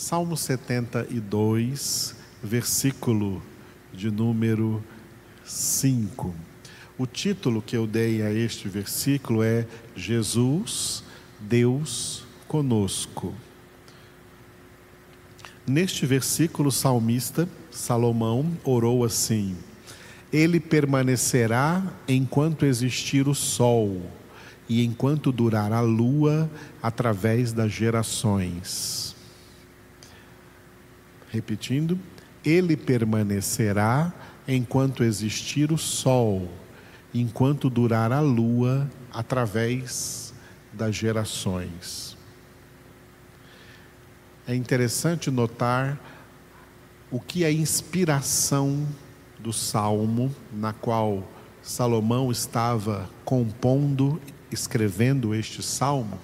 Salmo 72, versículo de número 5. O título que eu dei a este versículo é Jesus, Deus conosco. Neste versículo, o salmista Salomão orou assim: Ele permanecerá enquanto existir o sol e enquanto durar a lua através das gerações. Repetindo, ele permanecerá enquanto existir o sol, enquanto durar a lua através das gerações. É interessante notar o que é inspiração do salmo na qual Salomão estava compondo, escrevendo este salmo,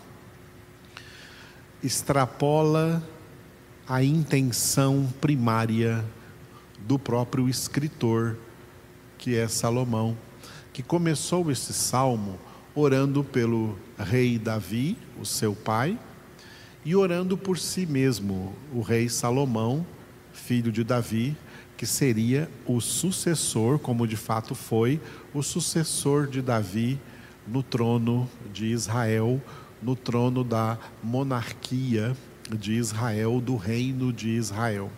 extrapola a intenção primária do próprio escritor, que é Salomão, que começou esse salmo orando pelo rei Davi, o seu pai, e orando por si mesmo, o rei Salomão, filho de Davi, que seria o sucessor, como de fato foi, o sucessor de Davi no trono de Israel, no trono da monarquia de Israel, do reino de Israel.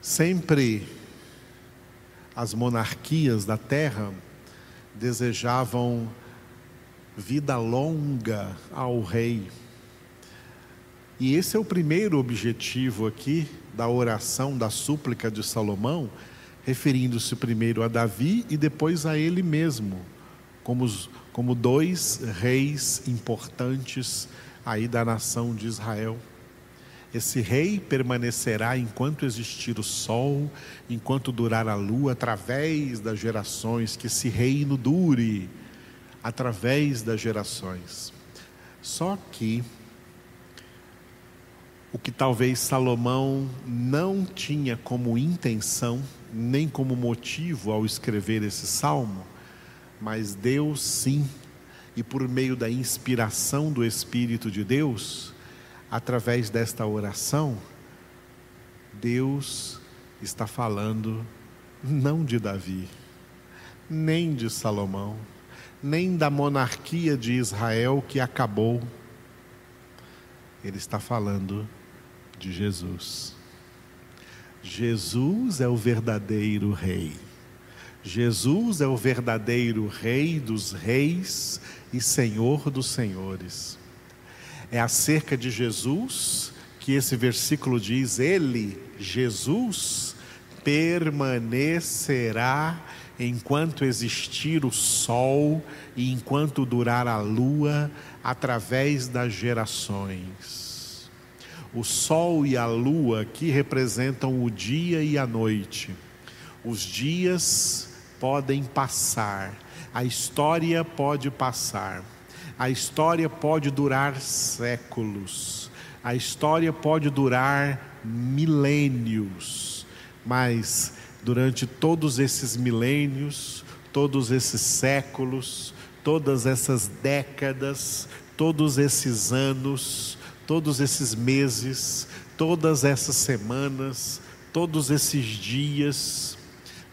Sempre as monarquias da terra desejavam vida longa ao rei. E esse é o primeiro objetivo aqui da oração, da súplica de Salomão, referindo-se primeiro a Davi e depois a ele mesmo, como, como dois reis importantes aí da nação de Israel. Esse rei permanecerá enquanto existir o sol, enquanto durar a lua, através das gerações, que esse reino dure através das gerações. Só que o que talvez Salomão não tinha como intenção, nem como motivo ao escrever esse salmo, mas Deus sim, e por meio da inspiração do Espírito de Deus, através desta oração, Deus está falando não de Davi, nem de Salomão, nem da monarquia de Israel que acabou. Ele está falando de Jesus. Jesus é o verdadeiro Rei. Jesus é o verdadeiro Rei dos Reis e Senhor dos Senhores. É acerca de Jesus que esse versículo diz: Ele, Jesus, permanecerá enquanto existir o sol e enquanto durar a lua, através das gerações. O sol e a lua aqui representam o dia e a noite. Os dias podem passar, a história pode passar. A história pode durar séculos, a história pode durar milênios, mas durante todos esses milênios, todos esses séculos, todas essas décadas, todos esses anos, todos esses meses, todas essas semanas, todos esses dias,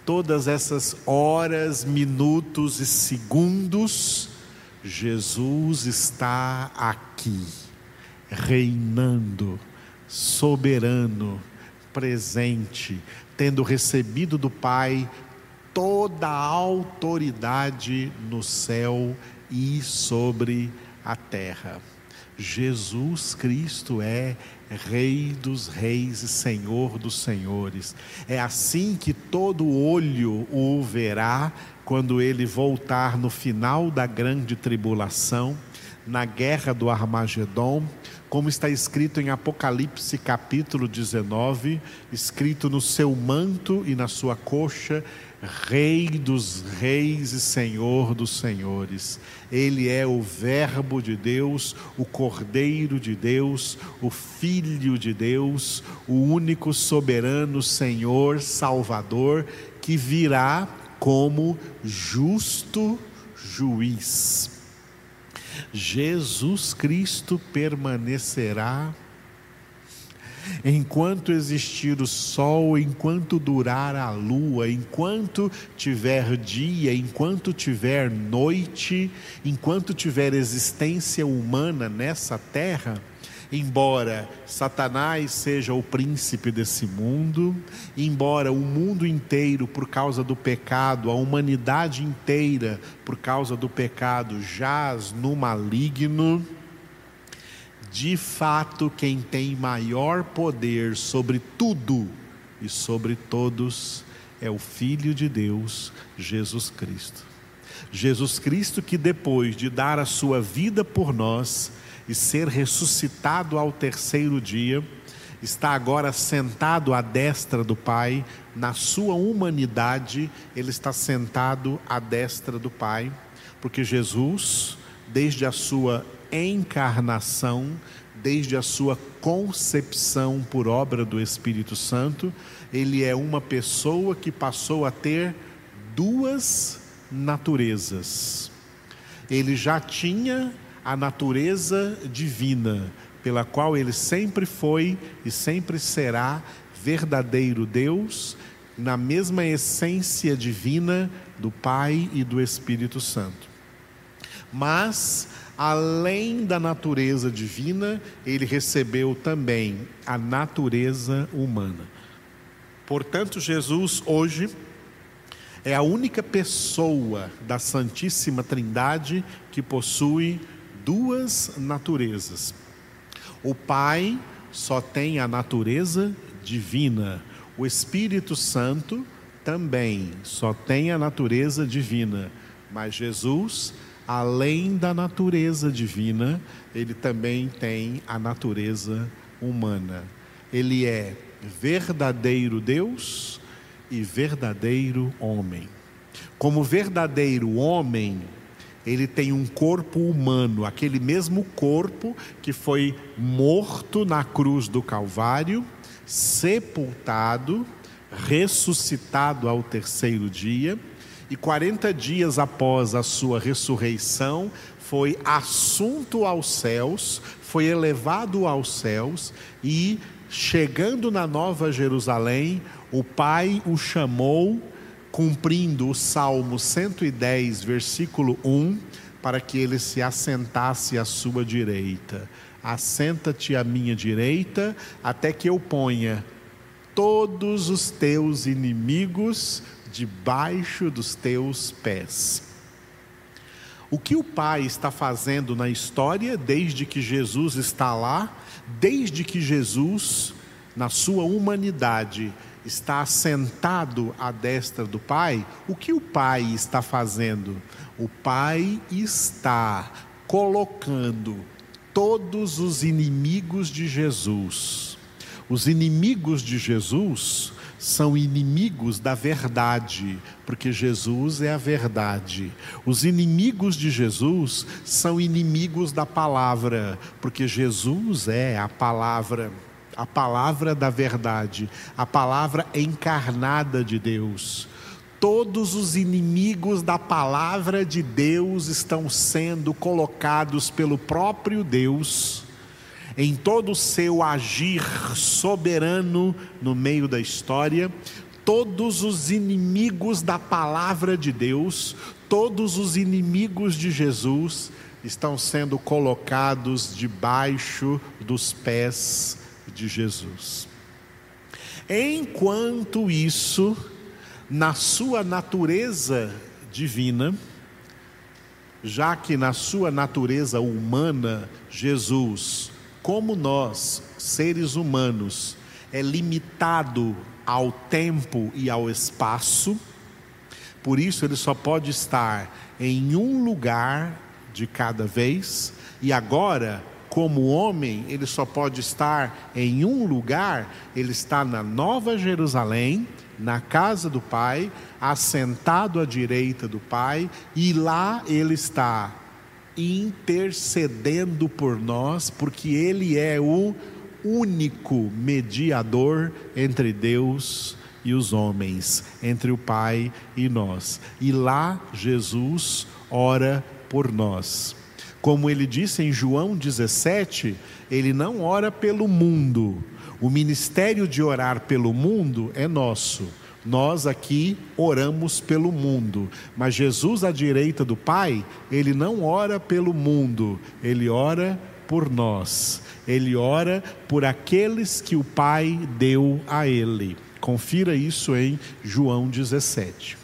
todas essas horas, minutos e segundos, Jesus está aqui, reinando, soberano, presente, tendo recebido do Pai toda a autoridade no céu e sobre a terra. Jesus Cristo é Rei dos Reis e Senhor dos Senhores. É assim que todo olho o verá quando ele voltar no final da grande tribulação, na guerra do Armagedon, como está escrito em Apocalipse capítulo 19, escrito no seu manto e na sua coxa, Rei dos reis e Senhor dos senhores. Ele é o Verbo de Deus, o Cordeiro de Deus, o Filho de Deus, o único soberano Senhor, Salvador, que virá como justo juiz. Jesus Cristo permanecerá enquanto existir o sol, enquanto durar a lua, enquanto tiver dia, enquanto tiver noite, enquanto tiver existência humana nessa terra, embora Satanás seja o príncipe desse mundo, embora o mundo inteiro, por causa do pecado, a humanidade inteira, por causa do pecado, jaz no maligno, de fato, quem tem maior poder sobre tudo e sobre todos é o Filho de Deus, Jesus Cristo. Jesus Cristo, que depois de dar a sua vida por nós e ser ressuscitado ao terceiro dia, está agora sentado à destra do Pai, na sua humanidade, ele está sentado à destra do Pai, porque Jesus, desde a sua encarnação, desde a sua concepção por obra do Espírito Santo, ele é uma pessoa que passou a ter duas naturezas. Ele já tinha a natureza divina, pela qual ele sempre foi e sempre será verdadeiro Deus, na mesma essência divina do Pai e do Espírito Santo. Mas além da natureza divina, ele recebeu também a natureza humana. Portanto, Jesus hoje é a única pessoa da Santíssima Trindade que possui duas naturezas. O Pai só tem a natureza divina, o Espírito Santo também só tem a natureza divina, mas Jesus além da natureza divina, ele também tem a natureza humana. Ele é verdadeiro Deus e verdadeiro homem. Como verdadeiro homem, ele tem um corpo humano, aquele mesmo corpo que foi morto na cruz do Calvário, sepultado, ressuscitado ao terceiro dia e 40 dias após a sua ressurreição, foi assunto aos céus, foi elevado aos céus e, chegando na Nova Jerusalém, o Pai o chamou, cumprindo o Salmo 110, versículo 1, para que ele se assentasse à sua direita. Assenta-te à minha direita, até que eu ponha todos os teus inimigos debaixo dos teus pés. O que o Pai está fazendo na história desde que Jesus está lá, desde que Jesus, na sua humanidade, está assentado à destra do Pai, o que o Pai está fazendo? O Pai está colocando todos os inimigos de Jesus. Os inimigos de Jesus são inimigos da verdade, porque Jesus é a verdade. Os inimigos de Jesus são inimigos da palavra, porque Jesus é a palavra, a palavra da verdade, a palavra encarnada de Deus. Todos os inimigos da palavra de Deus estão sendo colocados pelo próprio Deus em todo o seu agir soberano no meio da história, todos os inimigos da palavra de Deus, todos os inimigos de Jesus estão sendo colocados debaixo dos pés de Jesus. Enquanto isso, na sua natureza divina, já que na sua natureza humana, Jesus como nós, seres humanos, é limitado ao tempo e ao espaço, por isso ele só pode estar em um lugar de cada vez, e agora, como homem, ele só pode estar em um lugar, ele está na Nova Jerusalém, na casa do Pai, assentado à direita do Pai, e lá ele está intercedendo por nós, porque Ele é o único mediador entre Deus e os homens, entre o Pai e nós. E lá Jesus ora por nós. Como ele disse em João 17, ele não ora pelo mundo. O ministério de orar pelo mundo é nosso. Nós aqui oramos pelo mundo, mas Jesus à direita do Pai, ele não ora pelo mundo, ele ora por nós. Ele ora por aqueles que o Pai deu a ele. Confira isso em João 17.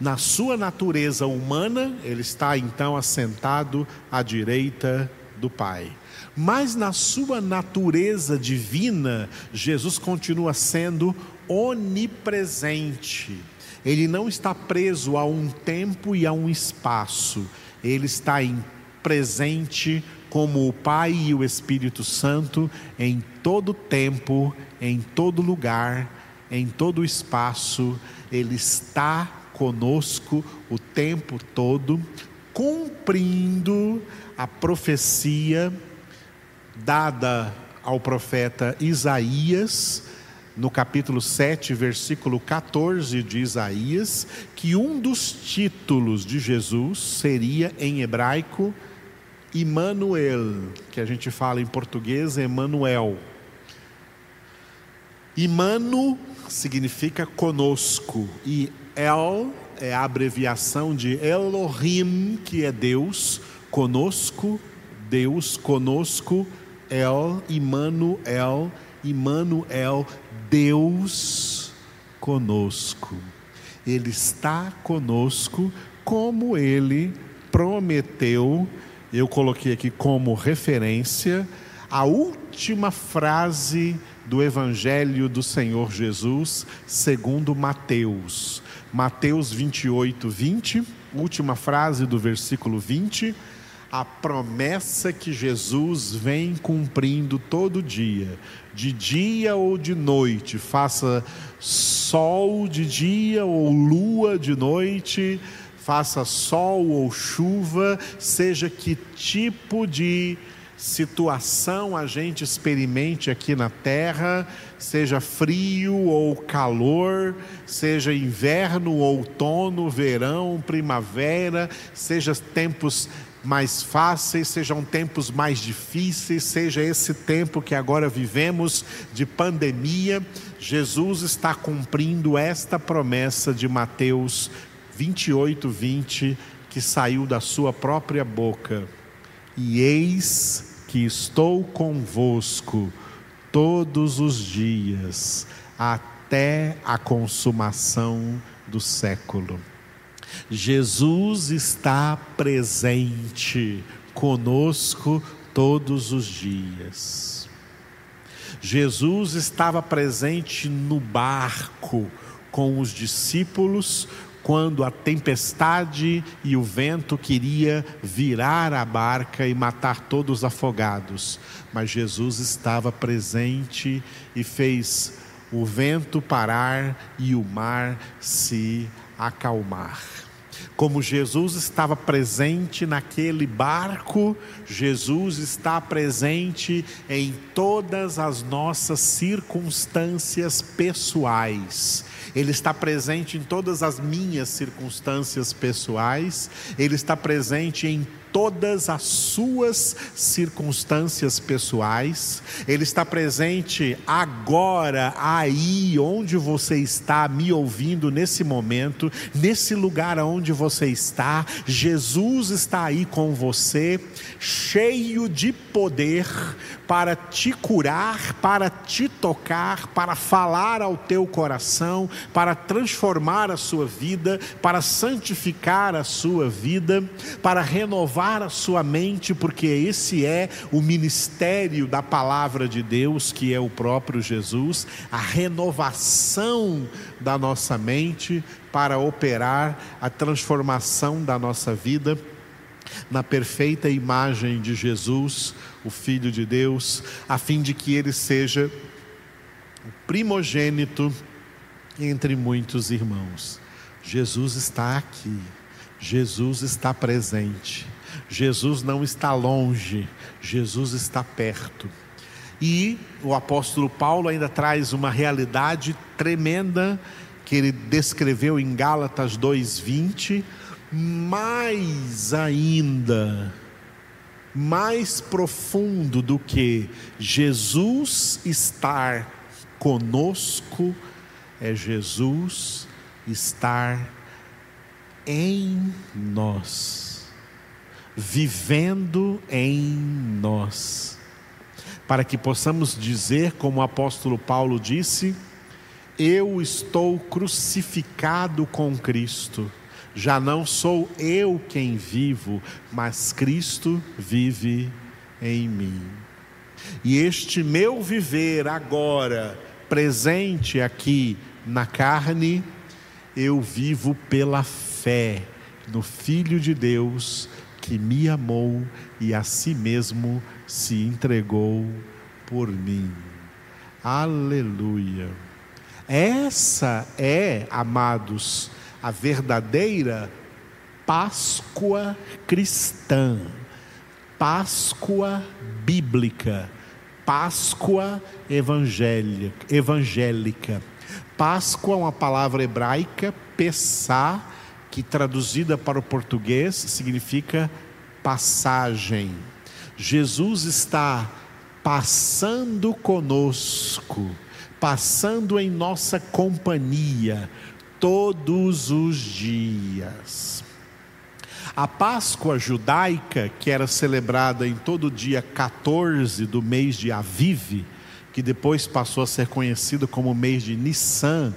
Na sua natureza humana, ele está então assentado à direita do Pai. Mas na sua natureza divina, Jesus continua sendo onipresente. Ele não está preso a um tempo e a um espaço. Ele está em presente como o Pai e o Espírito Santo em todo tempo, em todo lugar, em todo espaço. Ele está conosco o tempo todo, cumprindo a profecia dada ao profeta Isaías no capítulo 7, versículo 14 de Isaías, que um dos títulos de Jesus seria em hebraico Immanuel, que a gente fala em português Emanuel. Imano significa conosco e El é a abreviação de Elohim, que é Deus, conosco, Deus conosco, El, Immanuel, Immanuel, Deus conosco. Ele está conosco como ele prometeu. Eu coloquei aqui como referência a última frase do Evangelho do Senhor Jesus, segundo Mateus. Mateus 28, 20, última frase do versículo 20 a promessa que Jesus vem cumprindo todo dia, de dia ou de noite, faça sol de dia ou lua de noite, faça sol ou chuva, seja que tipo de situação a gente experimente aqui na terra, seja frio ou calor, seja inverno, outono, verão, primavera, seja tempos mais fáceis, sejam tempos mais difíceis, seja esse tempo que agora vivemos de pandemia, Jesus está cumprindo esta promessa de Mateus 28, 20, que saiu da sua própria boca. E eis que estou convosco todos os dias, até a consumação do século. Jesus está presente conosco todos os dias. Jesus estava presente no barco com os discípulos quando a tempestade e o vento queria virar a barca e matar todos afogados. Mas Jesus estava presente e fez o vento parar e o mar se acalmar. Como Jesus estava presente naquele barco, Jesus está presente em todas as nossas circunstâncias pessoais. Ele está presente em todas as minhas circunstâncias pessoais, Ele está presente em todas as suas circunstâncias pessoais, Ele está presente agora, aí onde você está me ouvindo nesse momento, nesse lugar onde você está, Jesus está aí com você, cheio de poder para te curar, para te tocar, para falar ao teu coração, para transformar a sua vida, para santificar a sua vida, para renovar renovar a sua mente, porque esse é o ministério da palavra de Deus, que é o próprio Jesus, a renovação da nossa mente para operar a transformação da nossa vida na perfeita imagem de Jesus, o Filho de Deus, a fim de que ele seja o primogênito entre muitos irmãos. Jesus está aqui, Jesus está presente. Jesus não está longe, Jesus está perto. E o apóstolo Paulo ainda traz uma realidade tremenda que ele descreveu em Gálatas 2:20, mais ainda mais profundo do que Jesus estar conosco, é Jesus estar em nós, vivendo em nós, para que possamos dizer, como o apóstolo Paulo disse, eu estou crucificado com Cristo. Já não sou eu quem vivo, mas Cristo vive em mim. E este meu viver agora, presente aqui na carne, eu vivo pela fé no Filho de Deus que me amou e a si mesmo se entregou por mim. Aleluia. Essa é, amados, a verdadeira Páscoa cristã, Páscoa bíblica, Páscoa evangélica. Páscoa é uma palavra hebraica, Pessá, que traduzida para o português significa passagem. Jesus está passando conosco passando em nossa companhia todos os dias. A Páscoa judaica, que era celebrada em todo dia 14 do mês de Aviv, que depois passou a ser conhecido como mês de Nissan,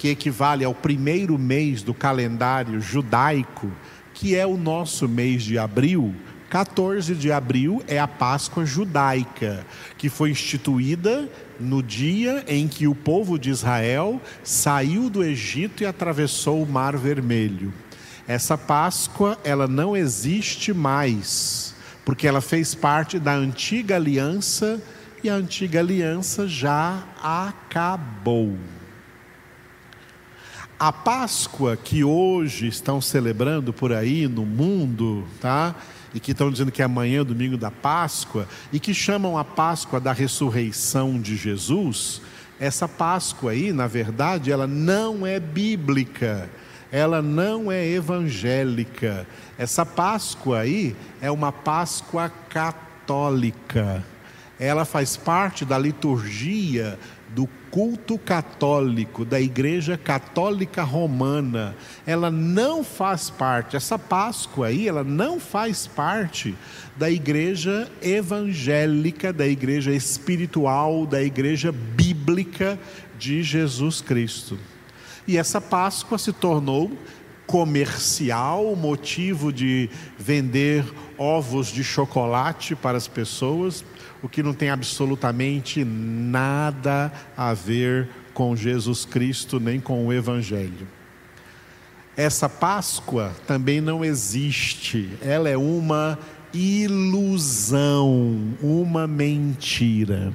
que equivale ao primeiro mês do calendário judaico, que é o nosso mês de abril, 14 de abril é a Páscoa judaica, que foi instituída no dia em que o povo de Israel saiu do Egito e atravessou o Mar Vermelho. Essa Páscoa, ela não existe mais, porque ela fez parte da antiga aliança e a antiga aliança já acabou. A Páscoa que hoje estão celebrando por aí no mundo, tá? e que estão dizendo que amanhã é domingo da Páscoa, e que chamam a Páscoa da ressurreição de Jesus, essa Páscoa aí, na verdade, ela não é bíblica, ela não é evangélica. Essa Páscoa aí é uma Páscoa católica. Ela faz parte da liturgia do culto católico, da Igreja Católica Romana, ela não faz parte, essa Páscoa aí, ela não faz parte da Igreja Evangélica, da Igreja Espiritual, da Igreja Bíblica de Jesus Cristo. E essa Páscoa se tornou comercial, motivo de vender ovos de chocolate para as pessoas, o que não tem absolutamente nada a ver com Jesus Cristo nem com o Evangelho. Essa Páscoa também não existe, ela é uma ilusão, uma mentira.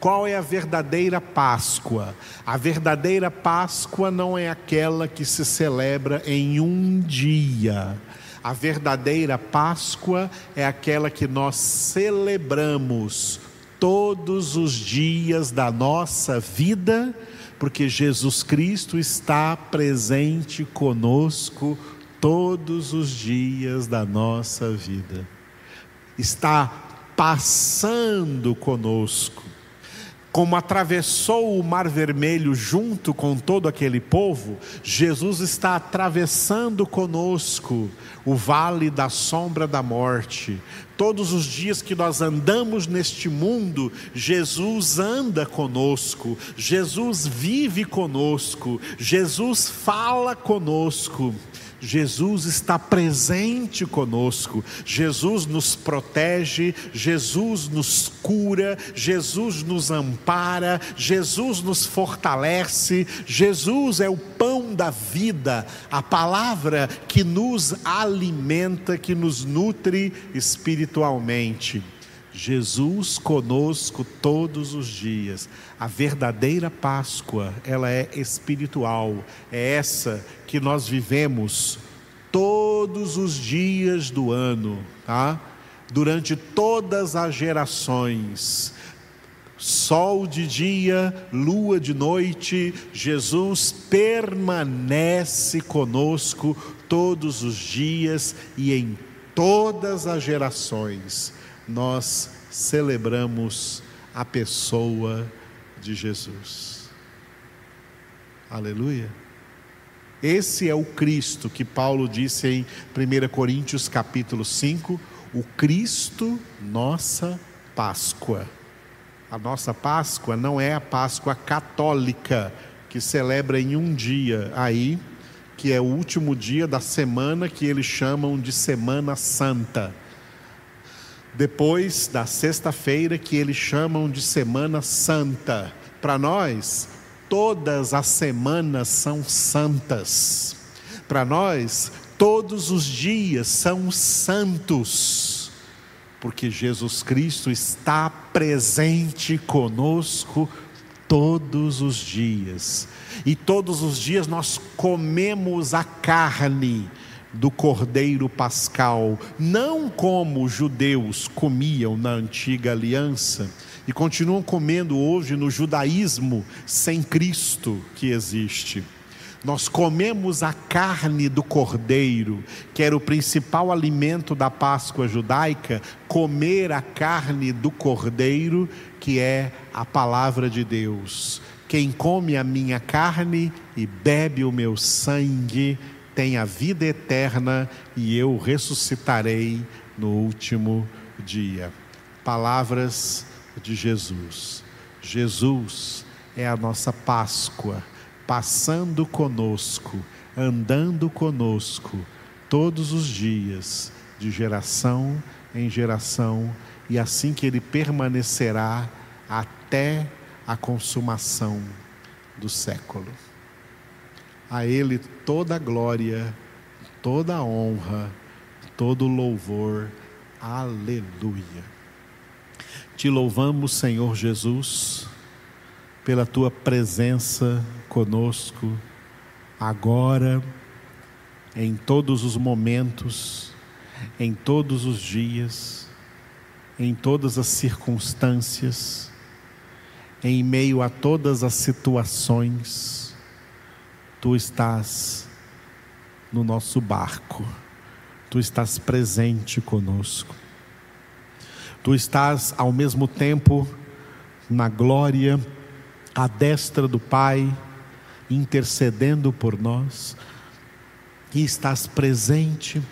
Qual é a verdadeira Páscoa? A verdadeira Páscoa não é aquela que se celebra em um dia a verdadeira Páscoa é aquela que nós celebramos todos os dias da nossa vida, porque Jesus Cristo está presente conosco todos os dias da nossa vida. Está passando conosco como atravessou o Mar Vermelho junto com todo aquele povo, Jesus está atravessando conosco o vale da sombra da morte. Todos os dias que nós andamos neste mundo, Jesus anda conosco, Jesus vive conosco, Jesus fala conosco. Jesus está presente conosco, Jesus nos protege, Jesus nos cura, Jesus nos ampara, Jesus nos fortalece, Jesus é o pão da vida, a palavra que nos alimenta, que nos nutre espiritualmente. Jesus conosco todos os dias. A verdadeira Páscoa, ela é espiritual. É essa que nós vivemos todos os dias do ano, tá? Durante todas as gerações. Sol de dia, lua de noite, Jesus permanece conosco todos os dias e em todas as gerações, nós celebramos a pessoa de Jesus. Aleluia. Esse é o Cristo que Paulo disse em 1 Coríntios capítulo 5, o Cristo, nossa Páscoa. A nossa Páscoa não é a Páscoa católica que celebra em um dia aí, que é o último dia da semana que eles chamam de Semana Santa. Depois da sexta-feira que eles chamam de Semana Santa. Para nós, todas as semanas são santas. Para nós, todos os dias são santos, porque Jesus Cristo está presente conosco todos os dias. E todos os dias nós comemos a carne do cordeiro pascal, não como os judeus comiam na antiga aliança e continuam comendo hoje no judaísmo sem Cristo que existe. Nós comemos a carne do cordeiro, que era o principal alimento da Páscoa judaica, comer a carne do cordeiro, que é a palavra de Deus. Quem come a minha carne e bebe o meu sangue tem a vida eterna e eu ressuscitarei no último dia. Palavras de Jesus. Jesus é a nossa Páscoa, passando conosco, andando conosco todos os dias, de geração em geração, e assim que ele permanecerá até a consumação do século. A ele toda a glória, toda a honra, todo o louvor. Aleluia. Te louvamos, Senhor Jesus, pela tua presença conosco, agora, em todos os momentos, em todos os dias, em todas as circunstâncias, em meio a todas as situações, tu estás no nosso barco, tu estás presente conosco. Tu estás ao mesmo tempo na glória, à destra do Pai, intercedendo por nós, e estás presente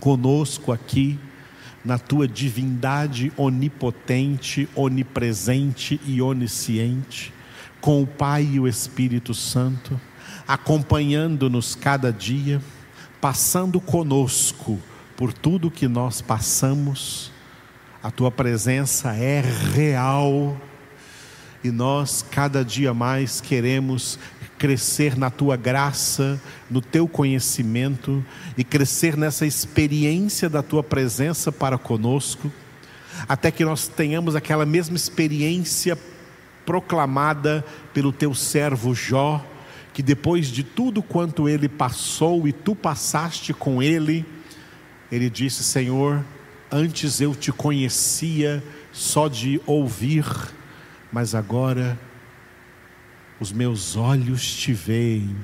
conosco aqui, na tua divindade onipotente, onipresente e onisciente, com o Pai e o Espírito Santo, acompanhando-nos cada dia, passando conosco por tudo que nós passamos. A tua presença é real e nós cada dia mais queremos crescer na tua graça, no teu conhecimento e crescer nessa experiência da tua presença para conosco, até que nós tenhamos aquela mesma experiência proclamada pelo teu servo Jó, que depois de tudo quanto ele passou e tu passaste com ele, ele disse: Senhor, Antes eu te conhecia só de ouvir, mas agora os meus olhos te veem.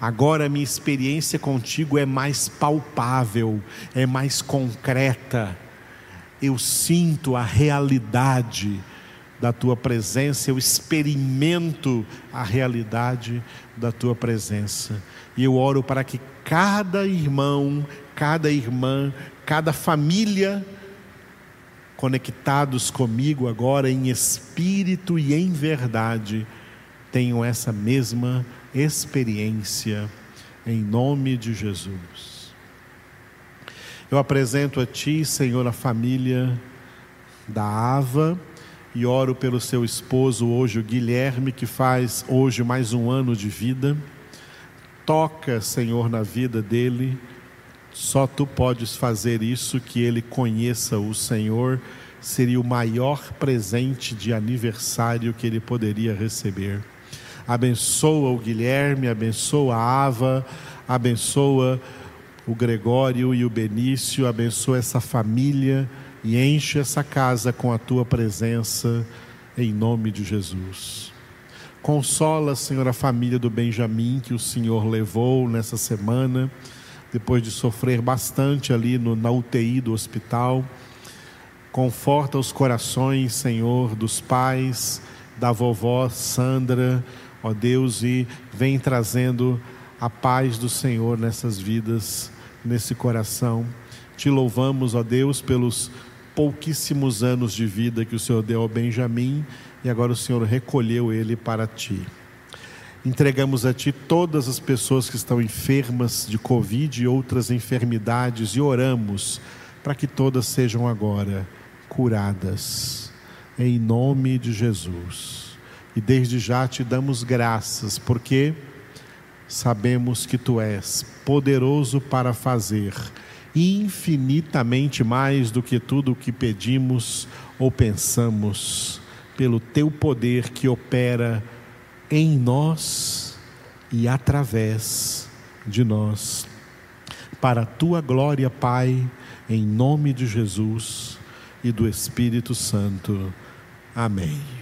Agora a minha experiência contigo é mais palpável, é mais concreta. Eu sinto a realidade da tua presença, eu experimento a realidade da tua presença. E eu oro para que cada irmão, cada irmã cada família conectados comigo agora em espírito e em verdade, tenham essa mesma experiência, em nome de Jesus. Eu apresento a Ti, Senhor, a família da Ava e oro pelo seu esposo hoje, o Guilherme, que faz hoje mais um ano de vida. Toca, Senhor, na vida dele só tu podes fazer isso, que ele conheça o Senhor, seria o maior presente de aniversário que ele poderia receber. Abençoa o Guilherme, abençoa a Ava, abençoa o Gregório e o Benício, abençoa essa família e enche essa casa com a tua presença, em nome de Jesus. Consola, Senhor, a família do Benjamim que o Senhor levou nessa semana depois de sofrer bastante ali no, na UTI do hospital. Conforta os corações, Senhor, dos pais, da vovó Sandra, ó Deus, e vem trazendo a paz do Senhor nessas vidas, nesse coração. Te louvamos, ó Deus, pelos pouquíssimos anos de vida que o Senhor deu ao Benjamim e agora o Senhor recolheu ele para ti. Entregamos a Ti todas as pessoas que estão enfermas de Covid e outras enfermidades e oramos para que todas sejam agora curadas, em nome de Jesus. E desde já te damos graças, porque sabemos que Tu és poderoso para fazer infinitamente mais do que tudo o que pedimos ou pensamos, pelo Teu poder que opera em nós e através de nós. Para a tua glória, Pai, em nome de Jesus e do Espírito Santo. Amém.